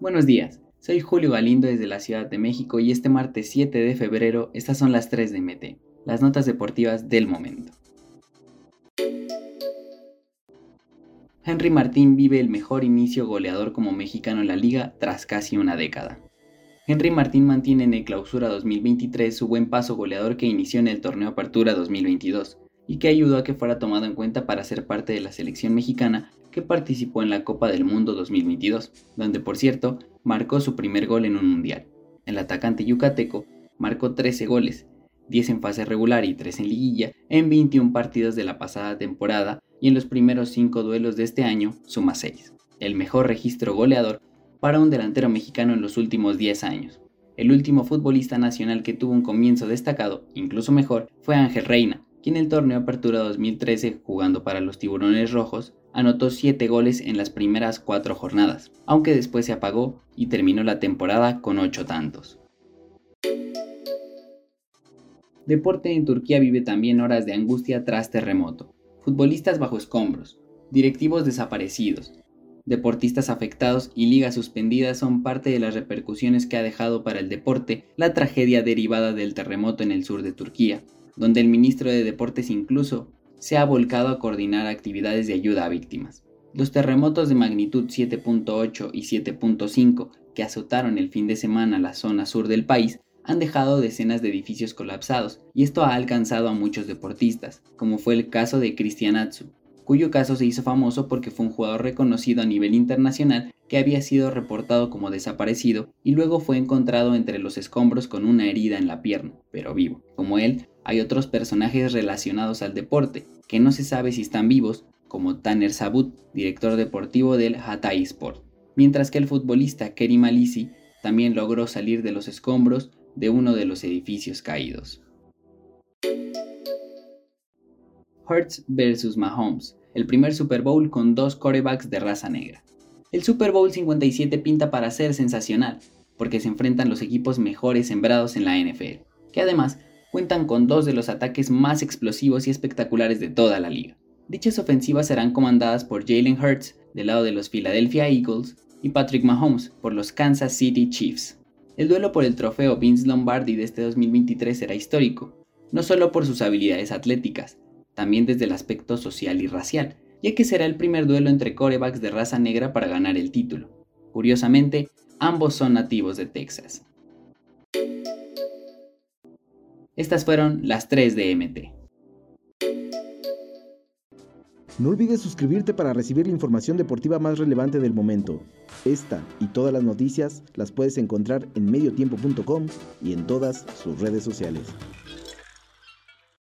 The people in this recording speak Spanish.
Buenos días, soy Julio Galindo desde la Ciudad de México y este martes 7 de febrero estas son las 3 de MT, las notas deportivas del momento. Henry Martín vive el mejor inicio goleador como mexicano en la liga tras casi una década. Henry Martín mantiene en el clausura 2023 su buen paso goleador que inició en el torneo Apertura 2022 y que ayudó a que fuera tomado en cuenta para ser parte de la selección mexicana que participó en la Copa del Mundo 2022, donde por cierto marcó su primer gol en un mundial. El atacante yucateco marcó 13 goles, 10 en fase regular y 3 en liguilla, en 21 partidos de la pasada temporada y en los primeros 5 duelos de este año suma 6, el mejor registro goleador para un delantero mexicano en los últimos 10 años. El último futbolista nacional que tuvo un comienzo destacado, incluso mejor, fue Ángel Reina, en el torneo Apertura 2013, jugando para los Tiburones Rojos, anotó 7 goles en las primeras 4 jornadas, aunque después se apagó y terminó la temporada con 8 tantos. Deporte en Turquía vive también horas de angustia tras terremoto. Futbolistas bajo escombros, directivos desaparecidos, deportistas afectados y ligas suspendidas son parte de las repercusiones que ha dejado para el deporte la tragedia derivada del terremoto en el sur de Turquía, donde el ministro de Deportes incluso se ha volcado a coordinar actividades de ayuda a víctimas. Los terremotos de magnitud 7.8 y 7.5 que azotaron el fin de semana la zona sur del país han dejado decenas de edificios colapsados y esto ha alcanzado a muchos deportistas, como fue el caso de Cristian Atsu, cuyo caso se hizo famoso porque fue un jugador reconocido a nivel internacional que había sido reportado como desaparecido y luego fue encontrado entre los escombros con una herida en la pierna, pero vivo. Como él, hay otros personajes relacionados al deporte, que no se sabe si están vivos, como Tanner Sabut, director deportivo del Hatay Sport, mientras que el futbolista Kerim Alisi también logró salir de los escombros de uno de los edificios caídos. Hurts vs Mahomes, el primer Super Bowl con dos corebacks de raza negra. El Super Bowl 57 pinta para ser sensacional, porque se enfrentan los equipos mejores sembrados en la NFL, que además cuentan con dos de los ataques más explosivos y espectaculares de toda la liga. Dichas ofensivas serán comandadas por Jalen Hurts del lado de los Philadelphia Eagles y Patrick Mahomes por los Kansas City Chiefs. El duelo por el trofeo Vince Lombardi de este 2023 será histórico, no solo por sus habilidades atléticas, también desde el aspecto social y racial, ya que será el primer duelo entre corebacks de raza negra para ganar el título. Curiosamente, ambos son nativos de Texas. Estas fueron las 3 de MT. No olvides suscribirte para recibir la información deportiva más relevante del momento. Esta y todas las noticias las puedes encontrar en mediotiempo.com y en todas sus redes sociales.